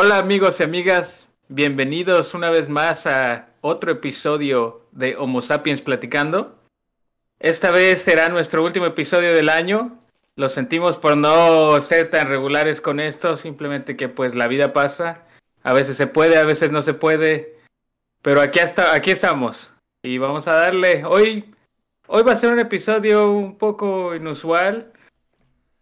Hola amigos y amigas, bienvenidos una vez más a otro episodio de Homo Sapiens Platicando. Esta vez será nuestro último episodio del año. Lo sentimos por no ser tan regulares con esto, simplemente que pues la vida pasa. A veces se puede, a veces no se puede. Pero aquí, hasta, aquí estamos. Y vamos a darle. Hoy, hoy va a ser un episodio un poco inusual.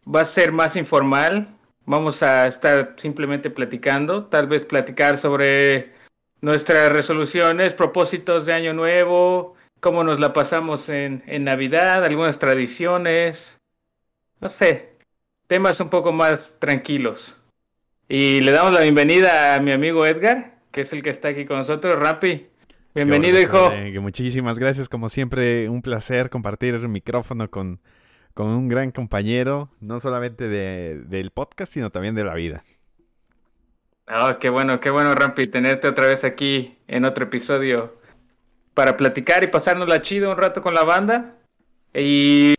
Va a ser más informal. Vamos a estar simplemente platicando, tal vez platicar sobre nuestras resoluciones, propósitos de año nuevo, cómo nos la pasamos en, en Navidad, algunas tradiciones, no sé, temas un poco más tranquilos. Y le damos la bienvenida a mi amigo Edgar, que es el que está aquí con nosotros. Rappi, bienvenido, hijo. muchísimas gracias, como siempre, un placer compartir el micrófono con, con un gran compañero, no solamente de, del podcast, sino también de la vida. Oh, qué bueno, qué bueno, Rampi, tenerte otra vez aquí en otro episodio para platicar y pasarnos la chido un rato con la banda. Y,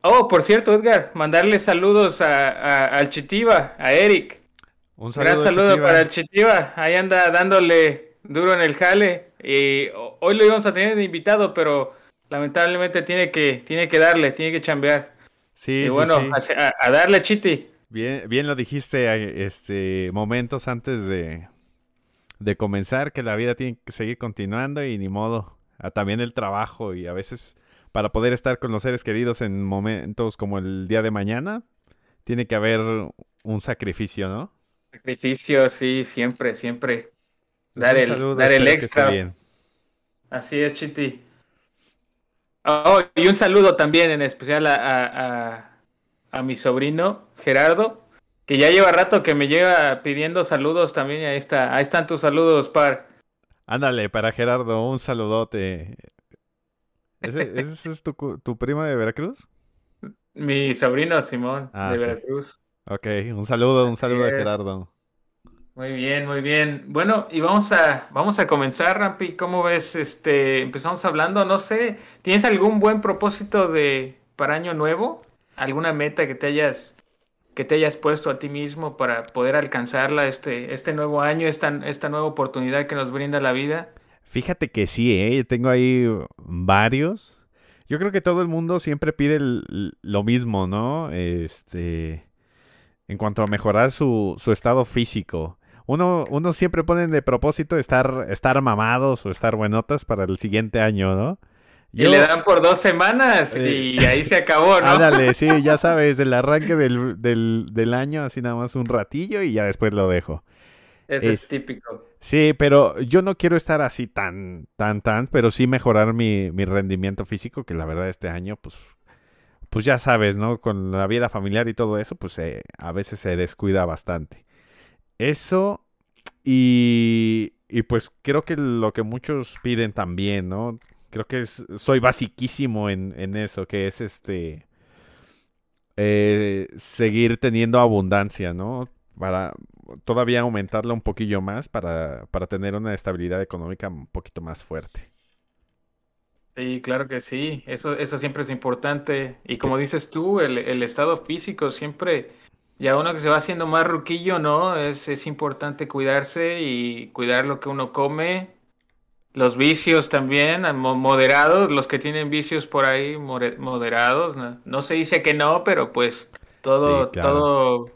oh, por cierto, Edgar, mandarle saludos a, al Chitiva, a Eric. Un saludo Gran saludo para el Chitiva, ahí anda dándole duro en el jale. Y hoy lo íbamos a tener de invitado, pero lamentablemente tiene que, tiene que darle, tiene que chambear. Sí, y bueno, A, darle chiti. Bien, bien lo dijiste este momentos antes de, de comenzar, que la vida tiene que seguir continuando y ni modo. también el trabajo y a veces para poder estar con los seres queridos en momentos como el día de mañana, tiene que haber un sacrificio, ¿no? Sacrificio, sí, siempre, siempre. Dar el, dar el extra. Así es, Chiti. Oh, y un saludo también en especial a, a, mi sobrino Gerardo, que ya lleva rato que me llega pidiendo saludos también. Ahí está, ahí están tus saludos, par. Ándale, para Gerardo, un saludote. ¿Ese, es tu, tu, primo de Veracruz? Mi sobrino Simón, ah, de Veracruz. Ok, un saludo, un saludo a Gerardo. Muy bien, muy bien. Bueno, y vamos a, vamos a comenzar, Rampi. ¿Cómo ves? Este, empezamos hablando, no sé, ¿tienes algún buen propósito de para año nuevo? ¿Alguna meta que te hayas que te hayas puesto a ti mismo para poder alcanzarla este, este nuevo año, esta, esta nueva oportunidad que nos brinda la vida? Fíjate que sí, ¿eh? tengo ahí varios. Yo creo que todo el mundo siempre pide lo mismo, ¿no? Este, en cuanto a mejorar su, su estado físico uno, uno siempre pone de propósito estar, estar mamados o estar buenotas para el siguiente año, ¿no? Y le dan por dos semanas y ahí se acabó, ¿no? Ándale, sí, ya sabes, el arranque del, del, año, así nada más un ratillo y ya después lo dejo. Eso es, típico. Sí, pero yo no quiero estar así tan, tan, tan, pero sí mejorar mi, mi rendimiento físico, que la verdad este año, pues, pues ya sabes, ¿no? Con la vida familiar y todo eso, pues eh, a veces se descuida bastante. Eso y, y pues creo que lo que muchos piden también, ¿no? Creo que es, soy basiquísimo en, en eso, que es este... Eh, seguir teniendo abundancia, ¿no? Para todavía aumentarla un poquillo más para, para tener una estabilidad económica un poquito más fuerte. Sí, claro que sí, eso, eso siempre es importante. Y como dices tú, el, el estado físico siempre y a uno que se va haciendo más ruquillo, ¿no? Es, es importante cuidarse y cuidar lo que uno come. Los vicios también, moderados, los que tienen vicios por ahí moderados. No, se dice que no, pero pues todo, todo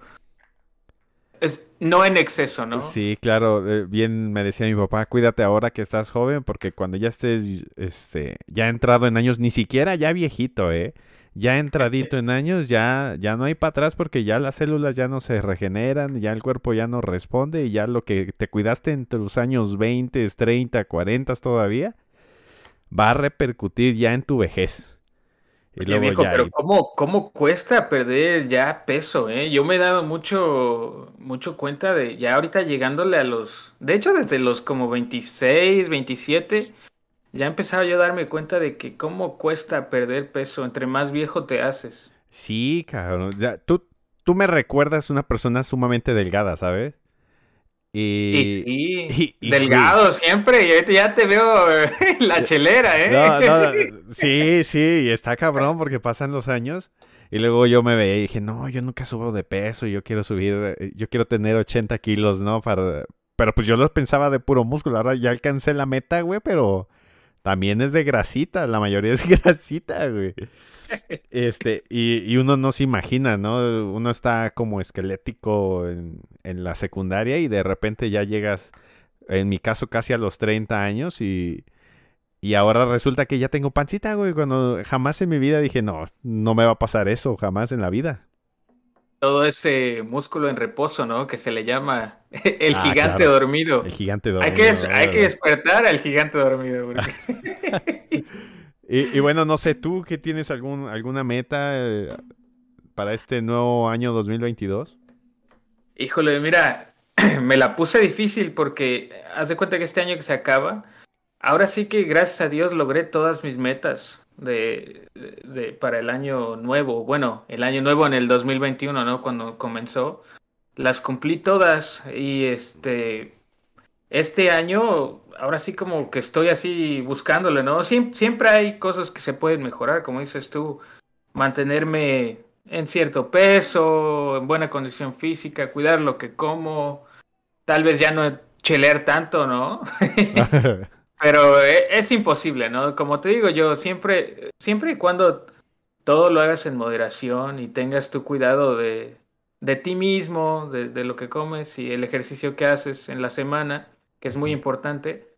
es no en exceso, ¿no? Sí, claro. Eh, bien me decía mi papá, cuídate ahora que estás joven, porque cuando ya estés, este, ya entrado en años, ni siquiera ya viejito, ¿eh? Ya entradito en años, ya, ya no hay para atrás porque ya las células ya no se regeneran, ya el cuerpo ya no responde y ya lo que te cuidaste entre los años 20, 30, 40 todavía, va a repercutir ya en tu vejez. Y viejo, pero ¿cómo, ¿cómo cuesta perder ya peso? Eh? Yo me he dado mucho, mucho cuenta de ya ahorita llegándole a los, de hecho desde los como 26, 27, ya empezaba yo a darme cuenta de que cómo cuesta perder peso, entre más viejo te haces. Sí, cabrón. Ya, tú, tú me recuerdas una persona sumamente delgada, ¿sabes? Y, sí, delgado siempre, ya te veo la chelera, ¿eh? sí, sí, y está cabrón porque pasan los años. Y luego yo me veía y dije, no, yo nunca subo de peso, yo quiero subir, eh, yo quiero tener 80 kilos, ¿no? Para... Pero pues yo los pensaba de puro músculo, ahora ya alcancé la meta, güey, pero también es de grasita, la mayoría es grasita, güey. Este, y, uno no se imagina, ¿no? Uno está como esquelético en, en, la secundaria y de repente ya llegas, en mi caso, casi a los 30 años y, y ahora resulta que ya tengo pancita, güey. Cuando jamás en mi vida dije, no, no me va a pasar eso, jamás en la vida. Todo ese músculo en reposo, ¿no? Que se le llama el ah, gigante dormido. El gigante dormido. Hay que, hay que despertar al gigante dormido. y, y, bueno, no sé, ¿tú qué tienes algún, alguna meta eh, para este nuevo año 2022? Híjole, mira, me la puse difícil porque haz de cuenta que este año que se acaba Ahora sí que gracias a Dios logré todas mis metas de, para el año nuevo. Bueno, el año nuevo en el 2021, ¿no? Cuando comenzó. Las cumplí todas y este este año ahora sí como que estoy así buscándole, ¿no? siempre hay cosas que se pueden mejorar, como dices tú, mantenerme en cierto peso, en buena condición física, cuidar lo que como, tal vez ya no chelear tanto, ¿no? Pero e, es, imposible, ¿no? Como te digo yo, siempre, siempre y cuando todo lo hagas en moderación y tengas tu cuidado de, de ti mismo, de, de, lo que comes y el ejercicio que haces en la semana, que es muy importante,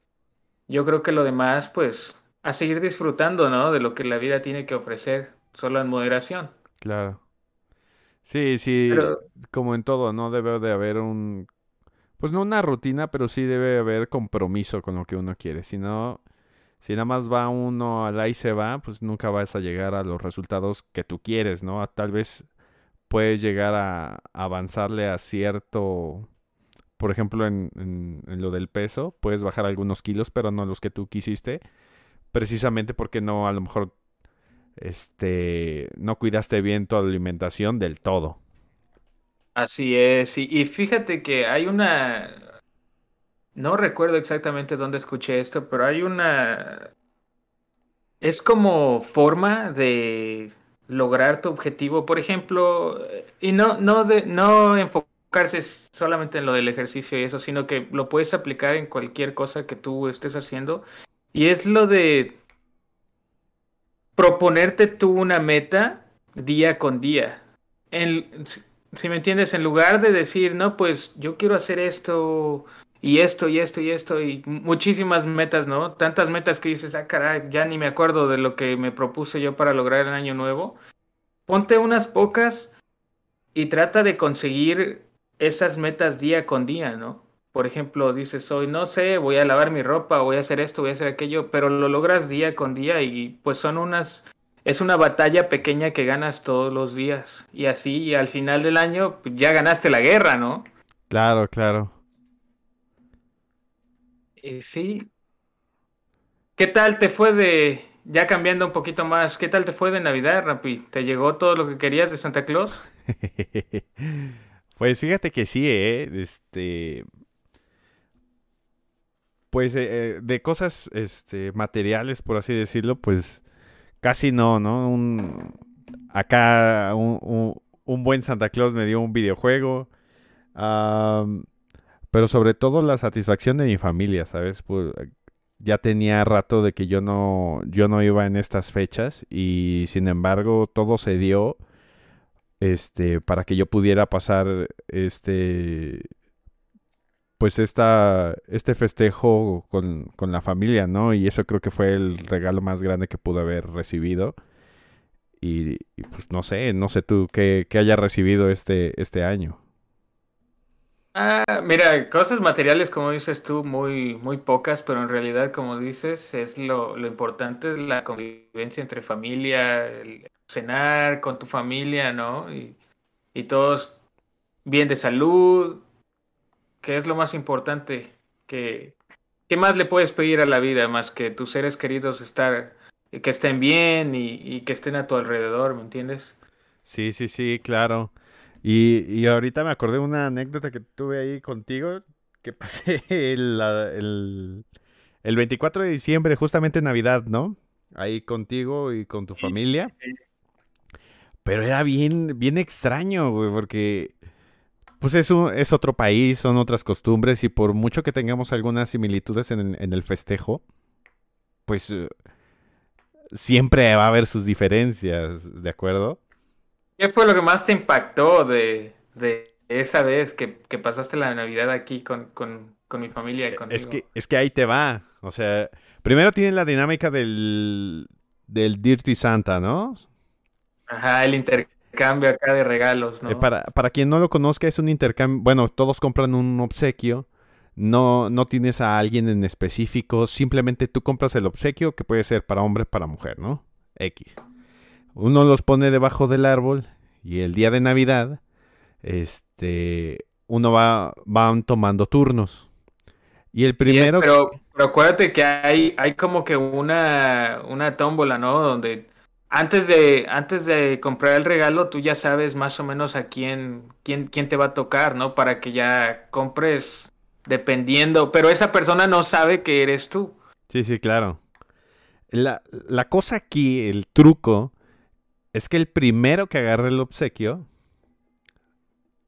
yo creo que lo demás, pues, a seguir disfrutando, ¿no? De lo que la vida tiene que ofrecer, solo en moderación. Claro. Sí, sí, como en todo, ¿no? Debe de haber un pues no una rutina, pero sí debe haber compromiso con lo que uno quiere. Si no, si nada más va uno al ahí se va, pues nunca vas a llegar a los resultados que tú quieres, ¿no? Tal vez puedes llegar a avanzarle a cierto, por ejemplo, en, en, lo del peso, puedes bajar algunos kilos, pero no los que tú quisiste, precisamente porque no, a lo mejor, este, no cuidaste bien tu alimentación del todo. Así es, y, fíjate que hay una, no recuerdo exactamente dónde escuché esto, pero hay una, es como forma de lograr tu objetivo, por ejemplo, y no, no, de, no enfocarse solamente en lo del ejercicio y eso, sino que lo puedes aplicar en cualquier cosa que tú estés haciendo, y es lo de proponerte tú una meta día con día. En, si me entiendes, en lugar de decir, no, pues yo quiero hacer esto y esto y esto y esto y muchísimas metas, ¿no? Tantas metas que dices, ah, caray, ya ni me acuerdo de lo que me propuse yo para lograr el año nuevo. Ponte unas pocas y trata de conseguir esas metas día con día, ¿no? Por ejemplo, dices hoy, no sé, voy a lavar mi ropa, voy a hacer esto, voy a hacer aquello, pero lo logras día con día y pues son unas es una batalla pequeña que ganas todos los días. Y así, al final del año, pues, ya ganaste la guerra, ¿no? Claro, claro. Y sí. ¿Qué tal te fue de, ya cambiando un poquito más, qué tal te fue de Navidad, Rampi? ¿Te llegó todo lo que querías de Santa Claus? pues fíjate que sí, ¿eh? Este... Pues eh, eh, de cosas este, materiales, por así decirlo, pues Casi no, ¿no? Un, acá un, buen Santa Claus me dio un videojuego. pero sobre todo la satisfacción de mi familia, ¿sabes? Ya tenía rato de que yo no, yo no iba en estas fechas y sin embargo todo se dio este, para que yo pudiera pasar este, pues esta, este festejo con, la familia, ¿no? Y eso creo que fue el regalo más grande que pude haber recibido. Y, pues no sé, no sé tú qué, qué haya recibido este, este año. Ah, mira, cosas materiales, como dices tú, muy, muy pocas, pero en realidad, como dices, es lo, lo importante, la convivencia entre familia, el cenar con tu familia, ¿no? Y, y todos bien de salud, que es lo más importante que ¿qué más le puedes pedir a la vida más que tus seres queridos estar que estén bien y, que estén a tu alrededor, ¿me entiendes? Sí, sí, sí, claro. Y, y ahorita me acordé de una anécdota que tuve ahí contigo, que pasé el, el, el 24 de diciembre, justamente Navidad, ¿no? Ahí contigo y con tu familia. Pero era bien, bien extraño, güey, porque pues es, es otro país, son otras costumbres y por mucho que tengamos algunas similitudes en, el festejo, pues eh, siempre va a haber sus diferencias, ¿de acuerdo? ¿Qué fue lo que más te impactó de, esa vez que, pasaste la Navidad aquí con, mi familia y conmigo? Es que, es que ahí te va. O sea, primero tiene la dinámica del, del Dirty Santa, ¿no? Ajá, el intercambio acá de regalos, ¿no? Eh, para, para quien no lo conozca, es un intercambio. Bueno, todos compran un obsequio. No, no tienes a alguien en específico. Simplemente tú compras el obsequio que puede ser para hombre, para mujer, ¿no? X. Uno los pone debajo del árbol y el día de Navidad, este, uno va, van tomando turnos. Y el primero. pero, pero, acuérdate que hay, hay como que una, una tómbola, ¿no? Donde antes de, antes de comprar el regalo, tú ya sabes más o menos a quién, quién, quién te va a tocar, ¿no? Para que ya compres dependiendo. Pero esa persona no sabe que eres tú. Sí, sí, claro. La, la cosa aquí, el truco, es que el primero que agarre el obsequio,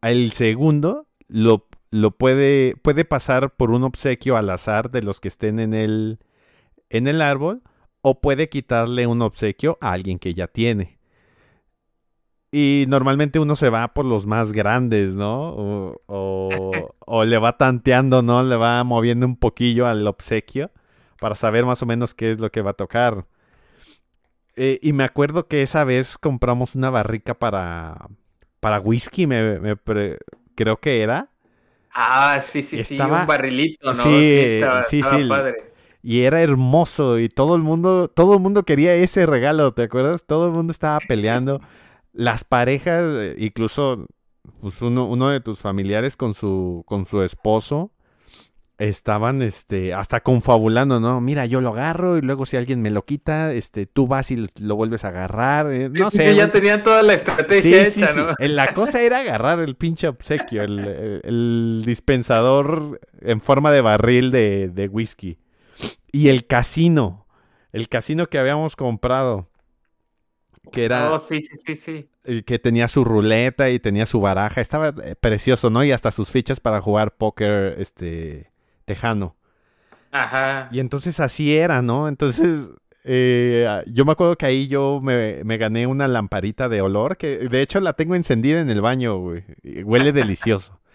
el segundo lo, lo puede, puede pasar por un obsequio al azar de los que estén en el, en el árbol o puede quitarle un obsequio a alguien que ya tiene. Y normalmente uno se va por los más grandes, ¿no? O, o, le va tanteando, ¿no? Le va moviendo un poquillo al obsequio para saber más o menos qué es lo que va a tocar. Eh, y me acuerdo que esa vez compramos una barrica para, para whisky, me, creo que era. Ah, sí, sí, sí, un barrilito, ¿no? Sí, sí, sí, Y era hermoso y todo el mundo, todo el mundo quería ese regalo, ¿te acuerdas? Todo el mundo estaba peleando. Las parejas, eh, incluso pues uno, uno de tus familiares con su, con su esposo, estaban este hasta confabulando, ¿no? Mira, yo lo agarro y luego si alguien me lo quita, este tú vas y lo vuelves a agarrar, eh, no sé. ya tenían toda la estrategia hecha, ¿no? La cosa era agarrar el pinche obsequio, el, dispensador en forma de barril de, de whisky. Y el casino, el casino que habíamos comprado que era oh, sí, sí, sí, sí. que tenía su ruleta y tenía su baraja, estaba eh, precioso, ¿no? Y hasta sus fichas para jugar póker este tejano. Ajá. Y entonces así era, ¿no? Entonces, eh, yo me acuerdo que ahí yo me, gané una lamparita de olor, que de hecho la tengo encendida en el baño, güey. Huele delicioso.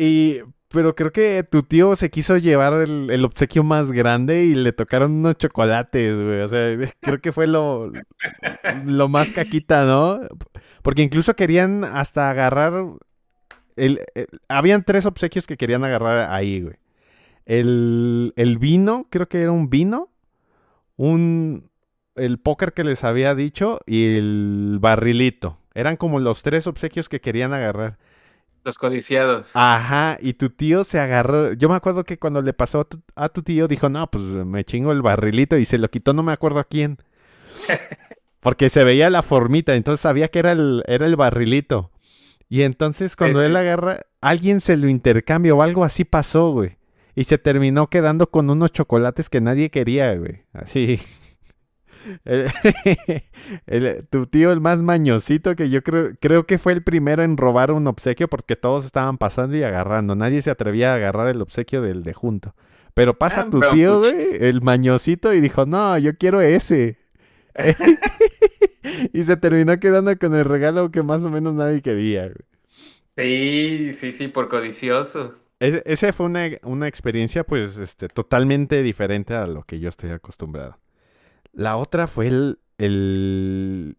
Y, pero creo que tu tío se quiso llevar el, obsequio más grande y le tocaron unos chocolates, güey. O sea, creo que fue lo, lo más caquita, ¿no? Porque incluso querían hasta agarrar el, habían tres obsequios que querían agarrar ahí, güey. El, el, vino, creo que era un vino. Un. El póker que les había dicho. Y el barrilito. Eran como los tres obsequios que querían agarrar. Los codiciados. Ajá, y tu tío se agarró. Yo me acuerdo que cuando le pasó a tu, tío, dijo: No, pues me chingo el barrilito. Y se lo quitó, no me acuerdo a quién. Porque se veía la formita, entonces sabía que era el, era el barrilito. Y entonces cuando él agarra, alguien se lo intercambia o algo así pasó, güey. Y se terminó quedando con unos chocolates que nadie quería, güey. Así. tu tío, el más mañosito, que yo creo, creo que fue el primero en robar un obsequio porque todos estaban pasando y agarrando. Nadie se atrevía a agarrar el obsequio del de junto. Pero pasa ah, tu tío, güey, el mañosito, y dijo, no, yo quiero ese. y se terminó quedando con el regalo que más o menos nadie quería. Sí, sí, sí, por codicioso. esa fue una, experiencia pues este, totalmente diferente a lo que yo estoy acostumbrado. La otra fue el,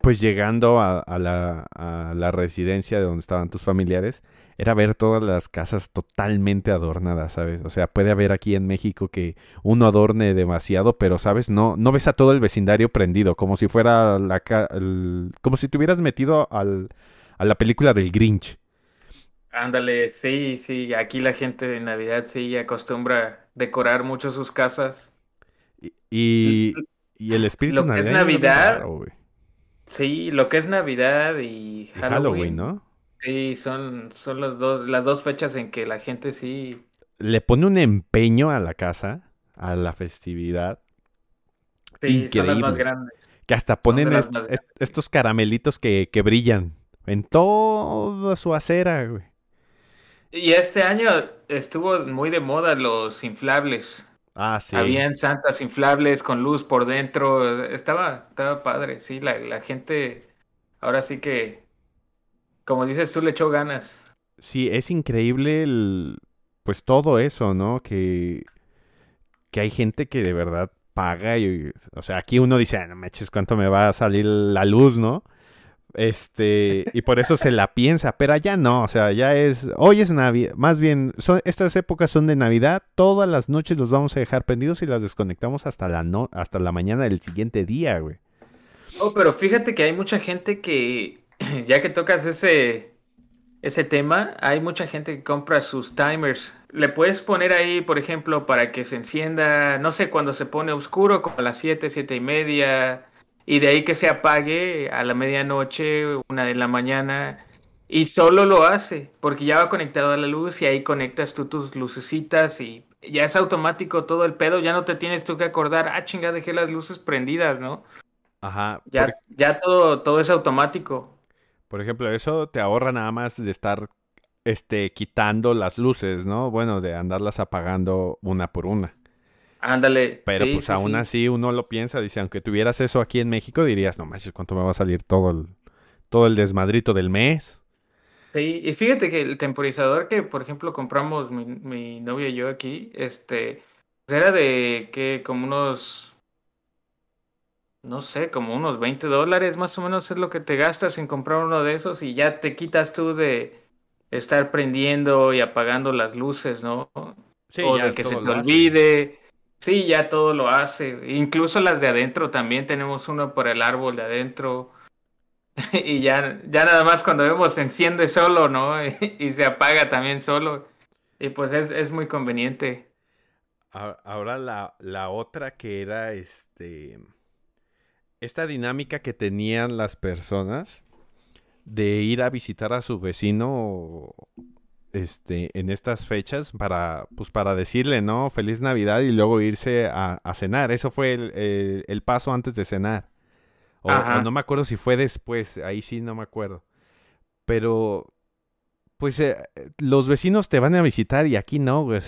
pues llegando a, la, a la residencia de donde estaban tus familiares era ver todas las casas totalmente adornadas, ¿sabes? O sea, puede haber aquí en México que uno adorne demasiado, pero, ¿sabes? No, no ves a todo el vecindario prendido, como si fuera la... como si te hubieras metido al, a la película del Grinch. Ándale, sí, sí, aquí la gente de Navidad sí acostumbra a decorar mucho sus casas. Y, y, el espíritu lo que es Navidad. sí, lo que es Navidad y Halloween ¿no? Sí, son, son los dos, las dos fechas en que la gente sí. Le pone un empeño a la casa, a la festividad. Sí, son las más grandes. Que hasta ponen estos caramelitos que, que brillan en toda su acera, güey. Y este año estuvo muy de moda los inflables. Ah, sí. Habían santas inflables con luz por dentro. Estaba, estaba padre, sí. La, la gente, ahora sí que, como dices tú, le echó ganas. Sí, es increíble el, pues todo eso, ¿no? Que, que hay gente que de verdad paga y, o sea, aquí uno dice, ah, no me eches cuánto me va a salir la luz, ¿no? Este, y por eso se la piensa, pero allá no, o sea, ya es, hoy es Navidad, más bien, estas épocas son de Navidad, todas las noches los vamos a dejar prendidos y las desconectamos hasta la, no, hasta la mañana del siguiente día, güey. Oh, pero fíjate que hay mucha gente que, ya que tocas ese, ese tema, hay mucha gente que compra sus timers. Le puedes poner ahí, por ejemplo, para que se encienda, no sé, cuando se pone oscuro, como a las 7, 7 y media, y de ahí que se apague a la medianoche, una de la mañana, y solo lo hace, porque ya va conectado a la luz y ahí conectas tú tus lucecitas y ya es automático todo el pedo, ya no te tienes tú que acordar, ah, chinga, dejé las luces prendidas, ¿no? Ajá. Ya, ya todo, todo es automático. Por ejemplo, eso te ahorra nada más de estar este, quitando las luces, ¿no? Bueno, de andarlas apagando una por una. Ándale. Pero pues aún así uno lo piensa, dice, aunque tuvieras eso aquí en México, dirías, no manches, ¿cuánto me va a salir todo el, todo el desmadrito del mes? Sí, y fíjate que el temporizador que, por ejemplo, compramos mi, mi novia y yo aquí, este, era de que como unos, no sé, como unos 20 dólares más o menos es lo que te gastas en comprar uno de esos y ya te quitas tú de estar prendiendo y apagando las luces, ¿no? Sí, o de que se te olvide. Sí, ya todo lo hace. Incluso las de adentro también tenemos uno por el árbol de adentro. y ya, ya nada más cuando vemos se enciende solo, ¿no? y se apaga también solo. Y pues es, es muy conveniente. Ahora la, la, otra que era este. Esta dinámica que tenían las personas de ir a visitar a su vecino este, en estas fechas para, pues para decirle, ¿no? Feliz Navidad y luego irse a, cenar. Eso fue el, paso antes de cenar. O, no me acuerdo si fue después, ahí sí no me acuerdo. Pero, pues eh, los vecinos te van a visitar y aquí no, güey.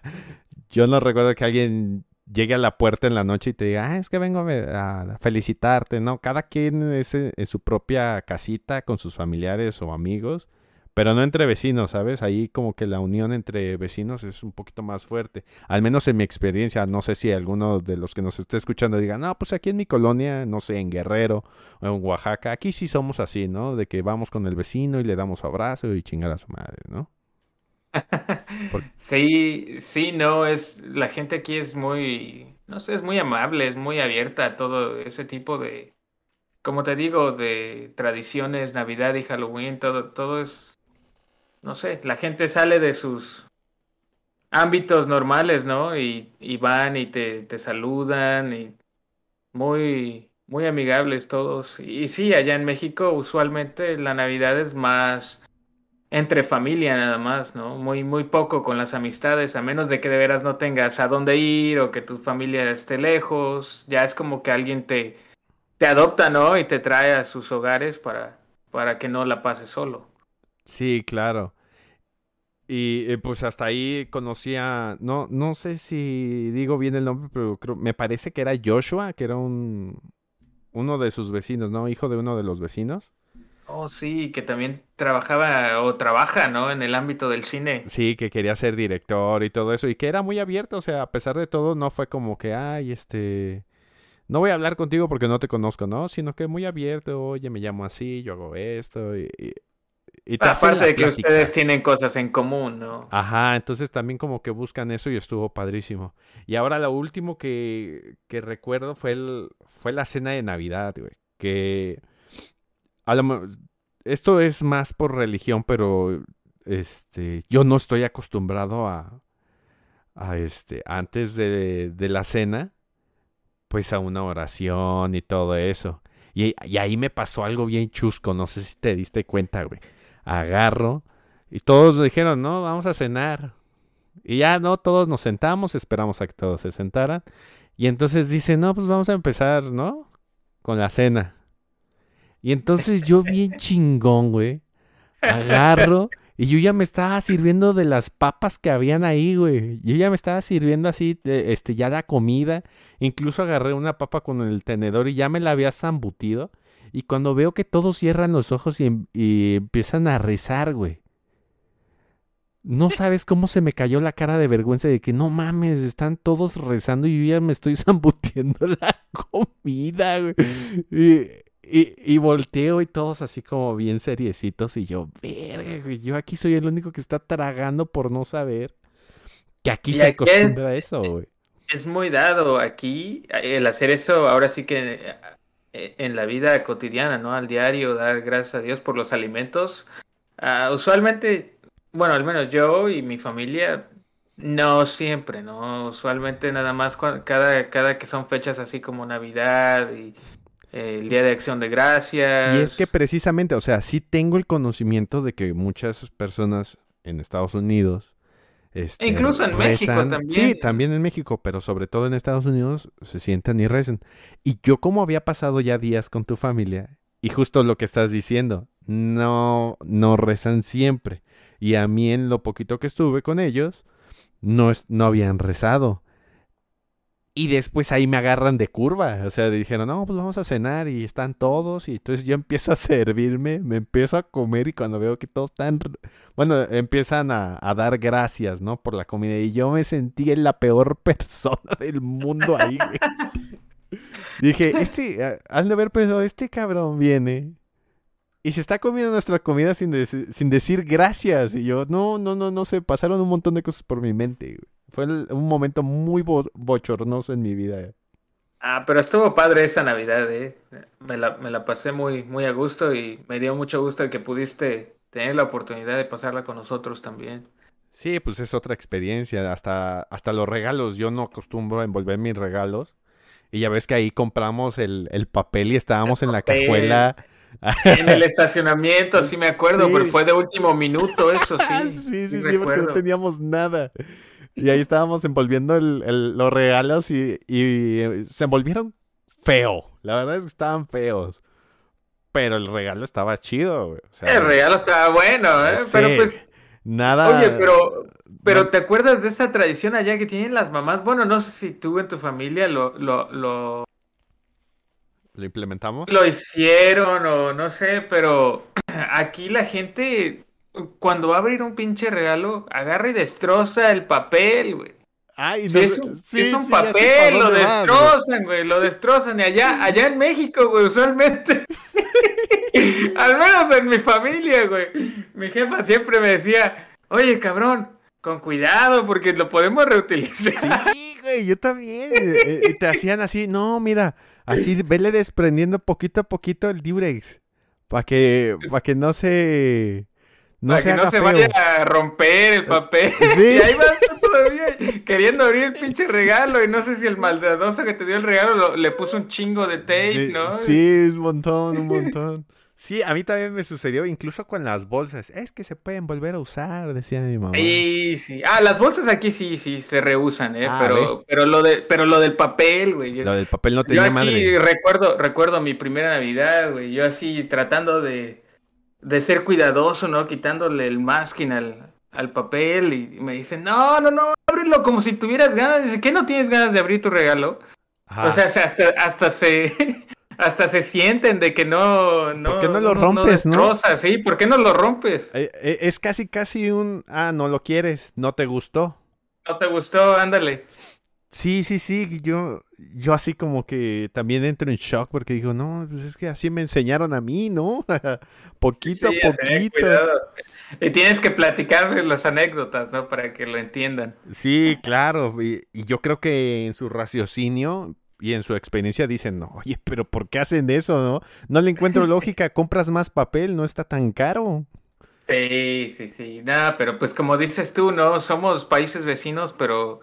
yo no recuerdo que alguien llegue a la puerta en la noche y te diga, ah, es que vengo a, felicitarte, ¿no? Cada quien es en su propia casita con sus familiares o amigos pero no entre vecinos, ¿sabes? Ahí como que la unión entre vecinos es un poquito más fuerte. Al menos en mi experiencia, no sé si alguno de los que nos esté escuchando diga, no, pues aquí en mi colonia, no sé, en Guerrero o en Oaxaca, aquí sí somos así, ¿no? De que vamos con el vecino y le damos abrazo y chingar a su madre, ¿no? Sí, sí, no, es, la gente aquí es muy, no sé, es muy amable, es muy abierta a todo ese tipo de, como te digo, de tradiciones, Navidad y Halloween, todo, todo es no sé, la gente sale de sus ámbitos normales, ¿no? Y, van y te, te, saludan y muy, muy amigables todos. Y sí, allá en México usualmente la Navidad es más entre familia nada más, ¿no? Muy, muy poco con las amistades, a menos de que de veras no tengas a dónde ir o que tu familia esté lejos. Ya es como que alguien te, te adopta, ¿no? Y te trae a sus hogares para, para que no la pases solo. Sí, claro. Y eh, pues hasta ahí conocía, no, no sé si digo bien el nombre, pero creo, me parece que era Joshua, que era un uno de sus vecinos, ¿no? Hijo de uno de los vecinos. Oh, sí, que también trabajaba o trabaja, ¿no? En el ámbito del cine. Sí, que quería ser director y todo eso, y que era muy abierto, o sea, a pesar de todo, no fue como que, ay, este, no voy a hablar contigo porque no te conozco, ¿no? Sino que muy abierto, oye, me llamo así, yo hago esto, y, Aparte de que ustedes tienen cosas en común, ¿no? Ajá, entonces también como que buscan eso y estuvo padrísimo. Y ahora lo último que, que recuerdo fue, el, fue la cena de Navidad, güey. Que a lo, esto es más por religión, pero este, yo no estoy acostumbrado a, a este, antes de, de la cena, pues a una oración y todo eso. Y, y, ahí me pasó algo bien chusco, no sé si te diste cuenta, güey agarro. Y todos dijeron, no, vamos a cenar. Y ya, no, todos nos sentamos, esperamos a que todos se sentaran. Y entonces dice, no, pues vamos a empezar, ¿no? con la cena. Y entonces yo bien chingón, güey, agarro y yo ya me estaba sirviendo de las papas que habían ahí, güey. Yo ya me estaba sirviendo así, este, ya la comida. Incluso agarré una papa con el tenedor y ya me la había zambutido. Y cuando veo que todos cierran los ojos y, em, y empiezan a rezar, güey. No sabes cómo se me cayó la cara de vergüenza de que no mames, están todos rezando y yo ya me estoy zambutiendo la comida, güey. Y, y, volteo y todos así como bien seriecitos y yo, verga, güey, yo aquí soy el único que está tragando por no saber que aquí se acostumbra a eso, güey. Es muy dado aquí el hacer eso, ahora sí que eh, en la vida cotidiana, ¿no? Al diario, dar gracias a Dios por los alimentos. Ah, usualmente bueno, al menos yo y mi familia, no siempre, ¿no? Usualmente nada más cada, cada que son fechas así como Navidad y eh, el Día de Acción de Gracias. Y es que precisamente, o sea, sí tengo el conocimiento de que muchas personas en Estados Unidos... Este, incluso en México también. Sí, también en México, pero sobre todo en Estados Unidos se sientan y rezan. Y yo como había pasado ya días con tu familia, y justo lo que estás diciendo, no, no rezan siempre. Y a mí en lo poquito que estuve con ellos, no, no habían rezado. Y después ahí me agarran de curva. O sea, dijeron, no, pues vamos a cenar y están todos. Y entonces yo empiezo a servirme, me empiezo a comer y cuando veo que todos están, bueno, empiezan a, dar gracias, ¿no? Por la comida. Y yo me sentí la peor persona del mundo ahí. Dije, este, al de haber pensado, este cabrón viene y se está comiendo nuestra comida sin, sin decir gracias. Y yo, no, no, no, no sé, pasaron un montón de cosas por mi mente. Fue un momento muy bochornoso en mi vida. Ah, pero estuvo padre esa Navidad, ¿eh? Me la, me la pasé muy, muy a gusto y me dio mucho gusto que pudiste tener la oportunidad de pasarla con nosotros también. Sí, pues es otra experiencia. Hasta, hasta los regalos. Yo no acostumbro a envolver mis regalos. Y ya ves que ahí compramos el, el papel y estábamos en la cajuela en el estacionamiento, sí me acuerdo, pero fue de último minuto, eso sí. sí, sí, sí, porque no teníamos nada. Y ahí estábamos envolviendo los regalos y, se envolvieron feo. La verdad es que estaban feos. Pero el regalo estaba chido, el regalo estaba bueno, ¿eh? Pero pues. Nada. Oye, pero. Pero ¿te acuerdas de esa tradición allá que tienen las mamás? Bueno, no sé si tú en tu familia lo, lo ¿Lo implementamos? Lo hicieron o no sé, pero aquí la gente cuando va a abrir un pinche regalo, agarra y destroza el papel, güey. Ay, no, es un, es un papel, lo destrozan, güey, lo destrozan. Y allá, allá en México, güey, usualmente. Al menos en mi familia, güey. Mi jefa siempre me decía, oye, cabrón, con cuidado, porque lo podemos reutilizar. Sí, güey, yo también. Eh, eh, y te hacían así, no, mira, así vele desprendiendo poquito a poquito el Durex. Para que, para que no se. No para que no se vaya a romper el papel. Sí. y ahí vas todavía queriendo abrir el pinche regalo. Y no sé si el maldadoso que te dio el regalo le puso un chingo de tape, ¿no? Sí, un montón, un montón. Sí, a mí también me sucedió, incluso con las bolsas. Es que se pueden volver a usar, decía mi mamá. Sí, sí. Ah, las bolsas aquí sí, sí, se reusan, ¿eh? Ah, pero, pero, lo de, pero lo del papel, güey. Lo del papel no tenía yo aquí madre. Recuerdo, recuerdo mi primera Navidad, güey. Yo así tratando de, de ser cuidadoso, ¿no? Quitándole el masking al, al papel y me dicen, no, no, no, ábrelo como si tuvieras ganas. Dice, ¿qué no tienes ganas de abrir tu regalo? O sea, hasta, hasta se hasta se sienten de que no, no, ¿Por qué no lo rompes, no? Sí, ¿por qué no lo rompes? Eh, eh, es casi, casi un, ah, no lo quieres, no te gustó. No te gustó, ándale. Sí, sí, sí, yo, yo así como que también entro en shock porque digo, no, pues es que así me enseñaron a mí, ¿no? poquito a poquito. Y tienes que platicarles las anécdotas, ¿no? Para que lo entiendan. Sí, claro, y yo creo que en su raciocinio y en su experiencia dicen, no, oye, pero ¿por qué hacen eso, no? No le encuentro lógica, compras más papel, no está tan caro. Sí, sí, sí, nada, pero pues como dices tú, ¿no? Somos países vecinos, pero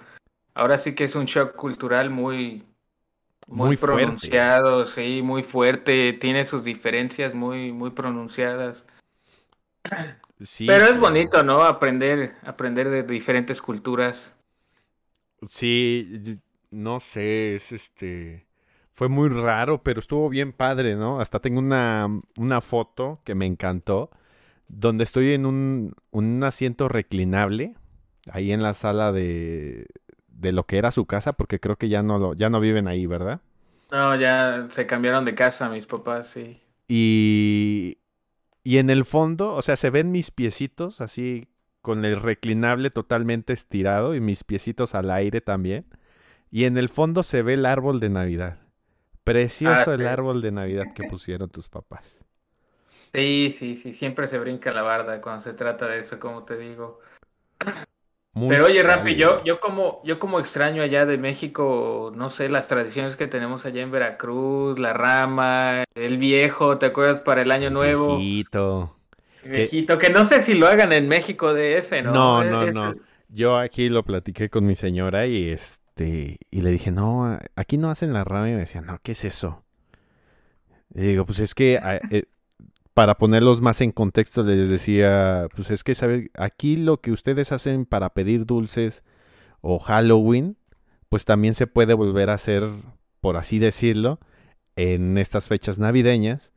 ahora sí que es un shock cultural muy, muy, pronunciado, sí, muy fuerte, tiene sus diferencias muy, muy pronunciadas. Sí, pero es bonito, ¿no? Aprender, aprender de diferentes culturas. Sí, no sé, es este... Fue muy raro, pero estuvo bien padre, ¿no? Hasta tengo una, una foto que me encantó, donde estoy en un, un asiento reclinable, ahí en la sala de, de lo que era su casa, porque creo que ya no, lo, ya no viven ahí, ¿verdad? No, ya se cambiaron de casa mis papás, sí. Y, y en el fondo, o sea, se ven mis piecitos así con el reclinable totalmente estirado y mis piecitos al aire también. Y en el fondo se ve el árbol de Navidad. Precioso Ah, el sí. árbol de Navidad que pusieron tus papás. Sí, sí, sí, siempre se brinca la barda cuando se trata de eso, como te digo. Muy Pero oye, Rampi, yo, yo como, yo como extraño allá de México, no sé, las tradiciones que tenemos allá en Veracruz, la rama, el viejo, ¿te acuerdas? Para el año nuevo, Viejito. el viejito, que no sé si lo hagan en México DF, ¿no? No, no, es- no. Yo aquí lo platiqué con mi señora y este y le dije, "No, aquí no hacen la rama." Y me decía, "No, ¿qué es eso?" Y digo, "Pues es que eh, para ponerlos más en contexto les decía, pues es que sabe, aquí lo que ustedes hacen para pedir dulces o Halloween, pues también se puede volver a hacer, por así decirlo, en estas fechas navideñas,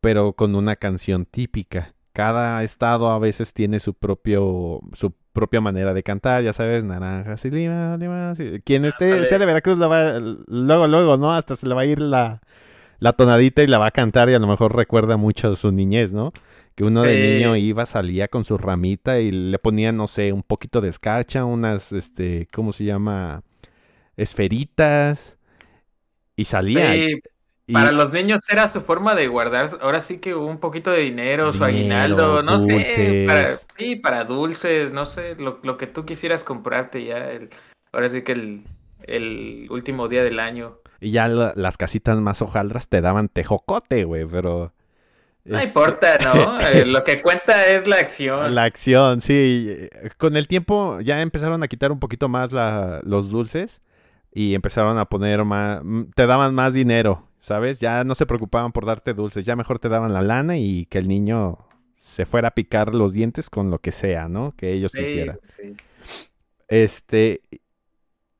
pero con una canción típica. Cada estado a veces tiene su propio su propia manera de cantar, ya sabes, naranjas y lima, lima, sí. Quien esté sea de Veracruz lo va luego luego, ¿no? Hasta se le va a ir la la tonadita y la va a cantar y a lo mejor recuerda mucho su niñez, ¿no? Que uno de Sí. niño iba, salía con su ramita y le ponía, no sé, un poquito de escarcha, unas, este, ¿cómo se llama? Esferitas y salía. Sí, y- para los niños era su forma de guardar, ahora sí que un poquito de dinero, su aguinaldo, no sé, para, sí, para dulces, no sé, lo, lo que tú quisieras comprarte ya, el, ahora sí que el, el último día del año. Y ya la- las casitas más hojaldras te daban tejocote, güey, pero... No este, importa, ¿no? Eh, lo que cuenta es la acción. La acción, sí. eh, Con el tiempo ya empezaron a quitar un poquito más la- los dulces y empezaron a poner más... Te daban más dinero, ¿sabes? Ya no se preocupaban por darte dulces, ya mejor te daban la lana y que el niño se fuera a picar los dientes con lo que sea, ¿no? Que ellos Sí, quisieran. sí. Este,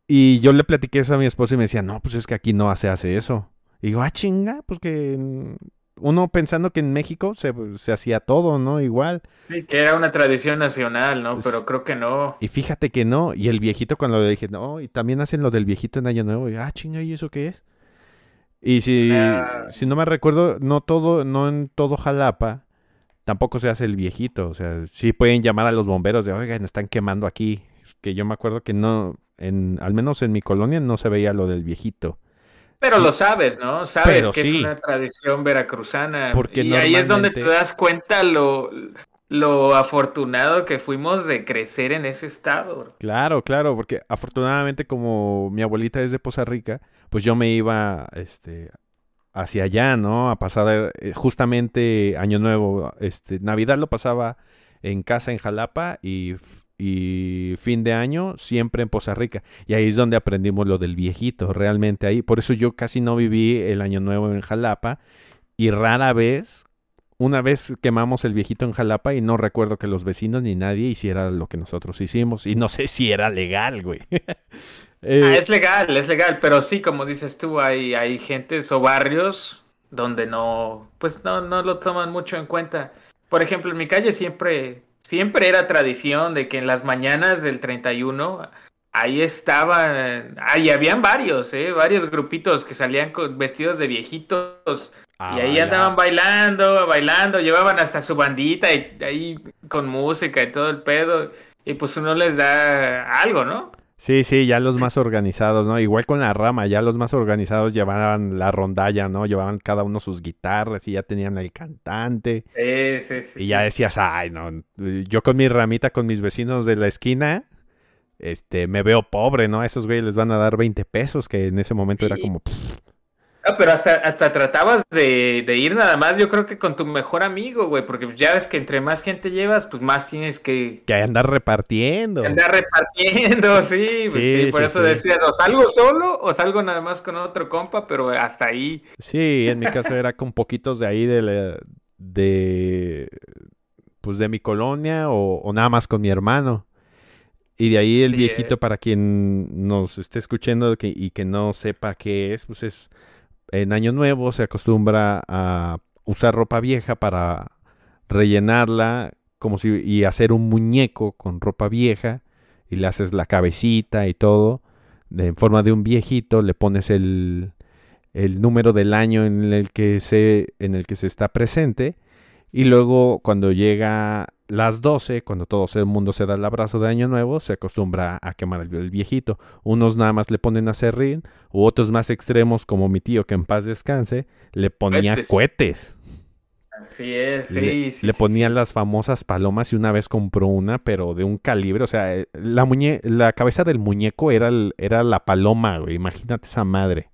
y yo le platiqué eso a mi esposo y me decía, no, pues es que aquí no se hace eso. Y digo, ah, chinga, pues que uno pensando que en México se, se hacía todo, ¿no? Igual. Sí, que era una tradición nacional, ¿no? Pues- Pero creo que no. Y fíjate que no. Y el viejito cuando le dije, no, y también hacen lo del viejito en Año Nuevo. Y, ah, chinga, ¿y eso qué es? Y si, si no me recuerdo, no todo, no en todo Jalapa, tampoco se hace el viejito. O sea, sí pueden llamar a los bomberos de, oigan, están quemando aquí. Que yo me acuerdo que no, en, al menos en mi colonia no se veía lo del viejito. Pero Sí. lo sabes, ¿no? Sabes Pero que sí. es una tradición veracruzana. Porque y ahí es donde te das cuenta lo, lo afortunado que fuimos de crecer en ese estado. Claro, claro, porque afortunadamente como mi abuelita es de Poza Rica, pues yo me iba este hacia allá, ¿no? A pasar eh, justamente Año Nuevo, este Navidad lo pasaba en casa en Jalapa y, y fin de año siempre en Poza Rica. Y ahí es donde aprendimos lo del viejito, realmente ahí. Por eso yo casi no viví el Año Nuevo en Jalapa y rara vez una vez quemamos el viejito en Jalapa y no recuerdo que los vecinos ni nadie hiciera lo que nosotros hicimos. Y no sé si era legal, güey. Eh, Ah, es legal, es legal, pero sí, como dices tú, hay, hay gentes o barrios donde no, pues no, no lo toman mucho en cuenta. Por ejemplo, en mi calle siempre, siempre era tradición de que en las mañanas del 31 ahí estaban, ahí habían varios, ¿eh? Varios grupitos que salían con vestidos de viejitos y ahí bailar. andaban bailando, bailando, llevaban hasta su bandita y ahí con música y todo el pedo. Y pues uno les da algo, ¿no? Sí, sí, ya los más organizados, ¿no? Igual con la rama, ya los más organizados llevaban la rondalla, ¿no? Llevaban cada uno sus guitarras y ya tenían el cantante. Sí, sí, sí. Y ya decías, ay, no, yo con mi ramita, con mis vecinos de la esquina, este, me veo pobre, ¿no? A esos güeyes les van a dar 20 pesos, que en ese momento era como, pff, Ah, pero hasta, hasta tratabas de, de ir nada más, yo creo que con tu mejor amigo, güey, porque ya ves que entre más gente llevas, pues más tienes que que andar repartiendo. andar repartiendo, sí, pues Sí, sí, por sí, eso decías, o salgo solo o salgo nada más con otro compa, pero hasta ahí. Sí, en mi caso era con poquitos de ahí de, la- de pues de mi colonia o, o nada más con mi hermano. Y de ahí el Sí, viejito eh. para quien nos esté escuchando que- y que no sepa qué es, pues es en Año Nuevo se acostumbra a usar ropa vieja para rellenarla como si y hacer un muñeco con ropa vieja y le haces la cabecita y todo en forma de un viejito, le pones el, el número del año en el que se en el que se está presente y luego cuando llega las 12, cuando todo el mundo se da el abrazo de Año Nuevo, se acostumbra a quemar el, viejito. Unos nada más le ponen a serrín, u otros más extremos, como mi tío, que en paz descanse, le ponía cohetes. Así es, sí, le, sí. Le ponían las famosas palomas y una vez compró una, pero de un calibre, o sea, eh, la, muñe la cabeza del muñeco era, era la paloma, güey, imagínate esa madre.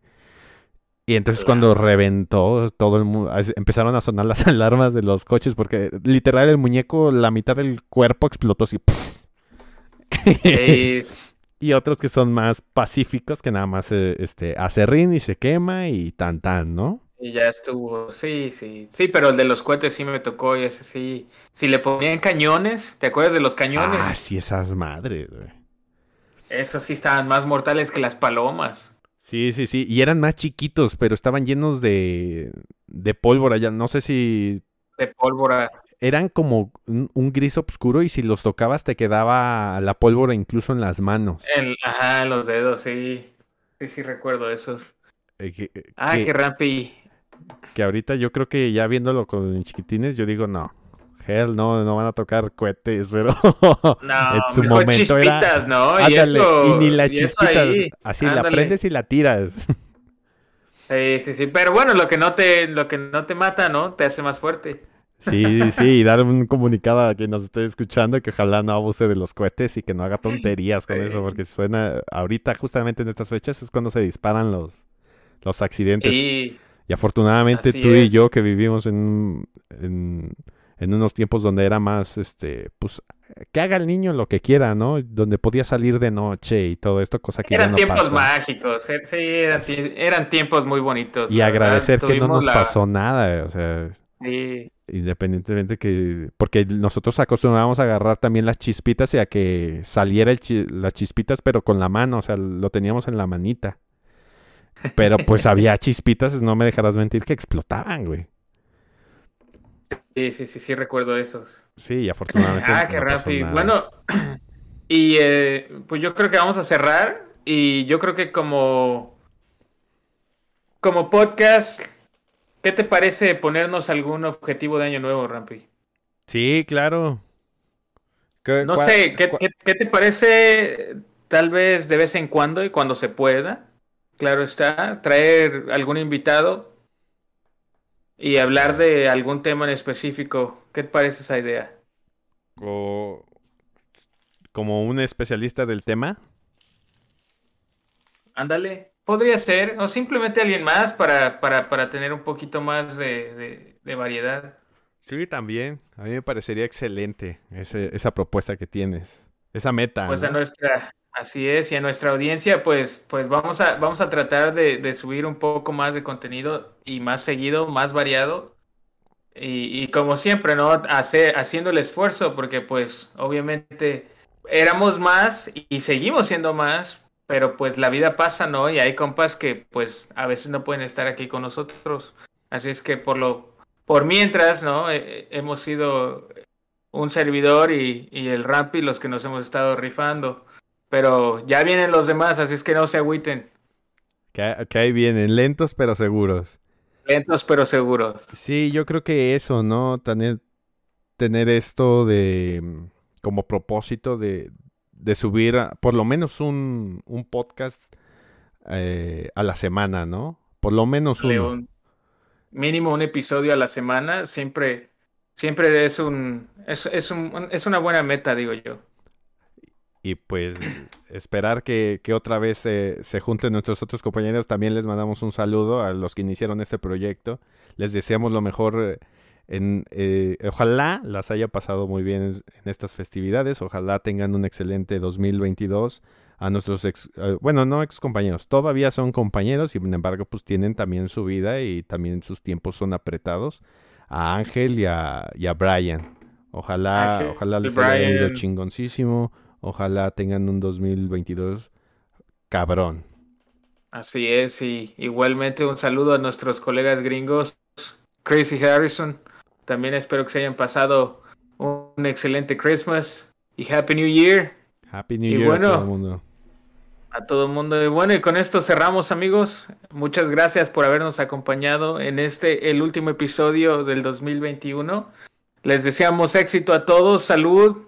Y entonces cuando reventó, todo el mundo, empezaron a sonar las alarmas de los coches porque literal el muñeco, la mitad del cuerpo explotó así. y otros que son más pacíficos que nada más eh, este, hace rin y se quema y tan tan, ¿no? Y ya estuvo, sí, sí. Sí, pero el de los cohetes sí me tocó y ese sí. Si le ponían cañones, ¿te acuerdas de los cañones? Ah, sí, esas madres, güey. Esos sí estaban más mortales que las palomas. Sí, sí, sí. Y eran más chiquitos, pero estaban llenos de, de pólvora. Ya no sé si. De pólvora. Eran como un, gris oscuro y si los tocabas te quedaba la pólvora incluso en las manos. En, ajá, en los dedos, sí. Sí, sí, recuerdo esos. Eh, ah, qué rampi. Que ahorita yo creo que ya viéndolo con chiquitines, yo digo, no, Hell, no, no van a tocar cohetes, pero no, en su momento chispitas, ¿no? y, ni las chispitas, así la prendes y la tiras. Sí, sí, sí, pero bueno, lo que no te, lo que no te mata, ¿no? Te hace más fuerte. Sí, sí, y dar un comunicado a quien nos esté escuchando que ojalá no abuse de los cohetes y que no haga tonterías con eso, porque suena, ahorita justamente en estas fechas es cuando se disparan los, los accidentes. Y afortunadamente tú y yo que vivimos en, en en unos tiempos donde era más, este, pues, que haga el niño lo que quiera, ¿no? Donde podía salir de noche y todo esto, cosa que eran ya no tiempos mágicos, sí, eran, tiempos muy bonitos. Y agradecer que no nos pasó nada, o sea, independientemente que, porque nosotros acostumbrábamos a agarrar también las chispitas y a que saliera el las chispitas, pero con la mano, o sea, lo teníamos en la manita. Pero pues había chispitas, no me dejarás mentir, que explotaban, güey. Sí, sí, sí, sí, recuerdo esos. Sí, afortunadamente. ah, qué rápido. Bueno, y eh, pues yo creo que vamos a cerrar. Y yo creo que como, como podcast, ¿qué te parece ponernos algún objetivo de año nuevo, Rampi? Sí, claro. No sé, ¿qué, ¿qué, te parece tal vez de vez en cuando y cuando se pueda? Claro está, traer algún invitado y hablar de algún tema en específico. ¿Qué te parece esa idea? O... Como un especialista del tema. Ándale, podría ser, o simplemente alguien más para, para, para tener un poquito más de, de, variedad. Sí, también. A mí me parecería excelente esa propuesta que tienes, esa meta. Pues a nuestra, Así es, y a nuestra audiencia, pues, pues vamos a, vamos a tratar de, subir un poco más de contenido y más seguido, más variado. Y, como siempre, ¿no? Hacer, haciendo el esfuerzo, porque pues obviamente éramos más y, seguimos siendo más, pero pues la vida pasa, ¿no? Y hay compas que pues a veces no pueden estar aquí con nosotros. Así es que por lo, por mientras, ¿no? hemos sido un servidor y, y el Rampi los que nos hemos estado rifando. Pero ya vienen los demás, así es que no se agüiten. Que, ahí vienen, lentos pero seguros. Lentos pero seguros. Sí, yo creo que eso, ¿no? Tener, tener esto de como propósito de, de subir por lo menos un, un podcast eh, a la semana, ¿no? Por lo menos un mínimo un episodio a la semana, siempre, siempre es un, es, es, un, es una buena meta, digo yo y pues esperar que, otra vez se junten nuestros otros compañeros. También les mandamos un saludo a los que iniciaron este proyecto. Les deseamos lo mejor. Eh, en, eh, ojalá las haya pasado muy bien en, estas festividades. Ojalá tengan un excelente 2022. A nuestros ex, eh, bueno, no ex compañeros, todavía son compañeros, sin embargo, pues tienen también su vida y también sus tiempos son apretados. A Ángel y a, y a Brian. Ojalá, ojalá les haya ido chingoncísimo. Ojalá tengan un 2022 cabrón. Así es, y igualmente un saludo a nuestros colegas gringos, Chris y Harrison. También espero que se hayan pasado un excelente Christmas y Happy New Year. Happy New Year a todo el mundo. A todo el mundo. Y bueno, y con esto cerramos, amigos. Muchas gracias por habernos acompañado en este, el último episodio del 2021. Les deseamos éxito a todos, salud,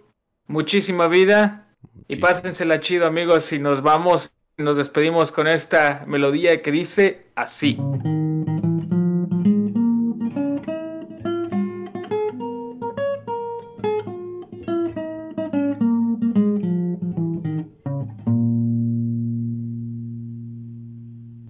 muchísima vida y pásensela chido, amigos. Y nos vamos nos despedimos con esta melodía que dice así.